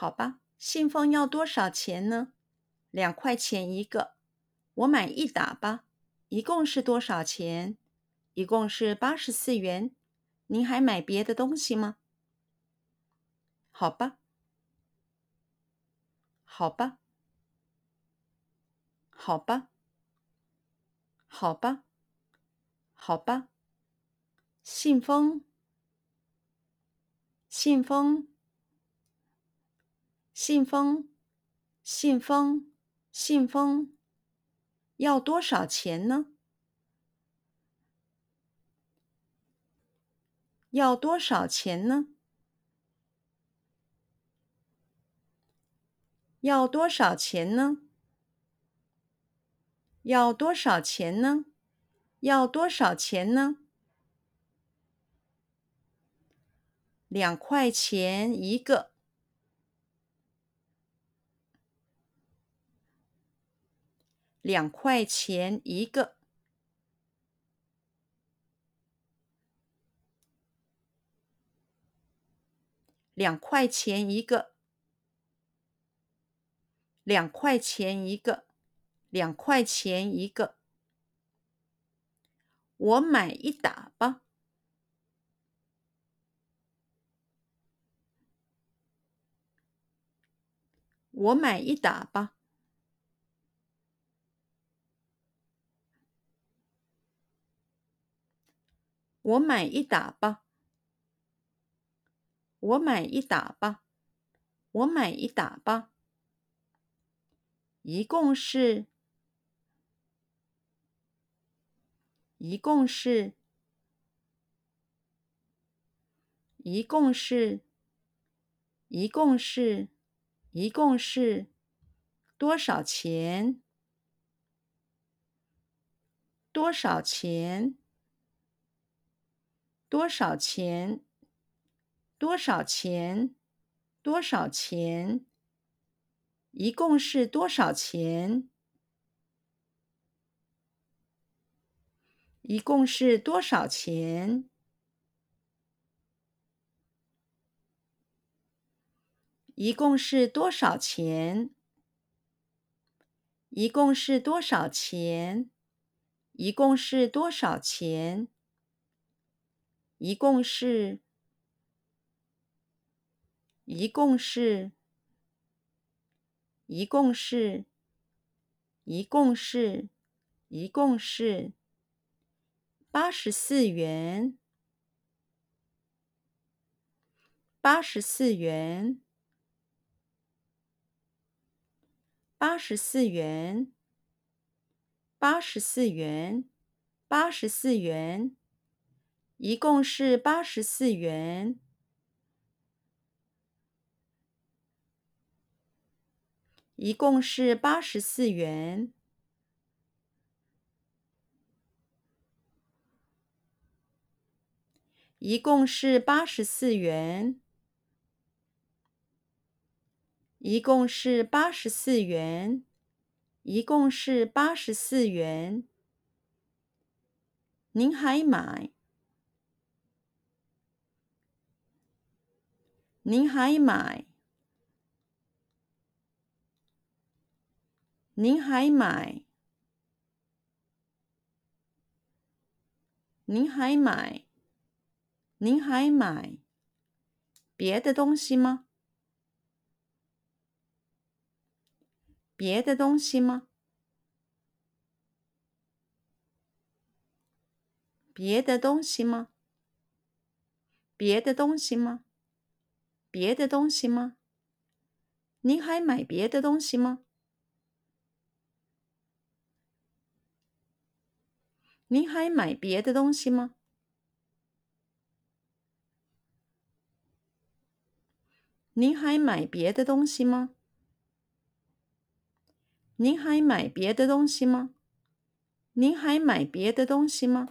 好吧，信封要多少钱呢？两块钱一个，我买一打吧。一共是多少钱？一共是八十四元。您还买别的东西吗？好吧，好吧，好吧，好吧，好吧。信封，信封，信封，信封，信封。要多少钱呢？要多少钱呢？要多少钱呢？要多少钱呢？要多少钱呢？两块钱一个。两块钱一个，两块钱一个，两块钱一个，两块钱一个。我买一打吧，我买一打吧。我买一打吧，我买一打吧，我买一打吧。一共是，一共是，一共是，一共是，一共是多少钱？多少钱？多少钱？多少钱？多少钱？一共是多少钱？一共是多少钱？一共是多少钱？一共是多少钱？一共是多少钱？一共是，一共是，一共是，一共是，一共是八十四元，八十四元，八十四元，八十四元，八十四元。一共是八十四元，一共是八十四元，一共是八十四元，一共是八十四元，一共是八十四元。您还买？您还买？您还买？您还买？您还买别的东西吗？别的东西吗？别的东西吗？别的东西吗？别的东西吗？您还买别的东西吗？您还买别的东西吗？您还买别的东西吗？您还买别的东西吗？您还买别的东西吗？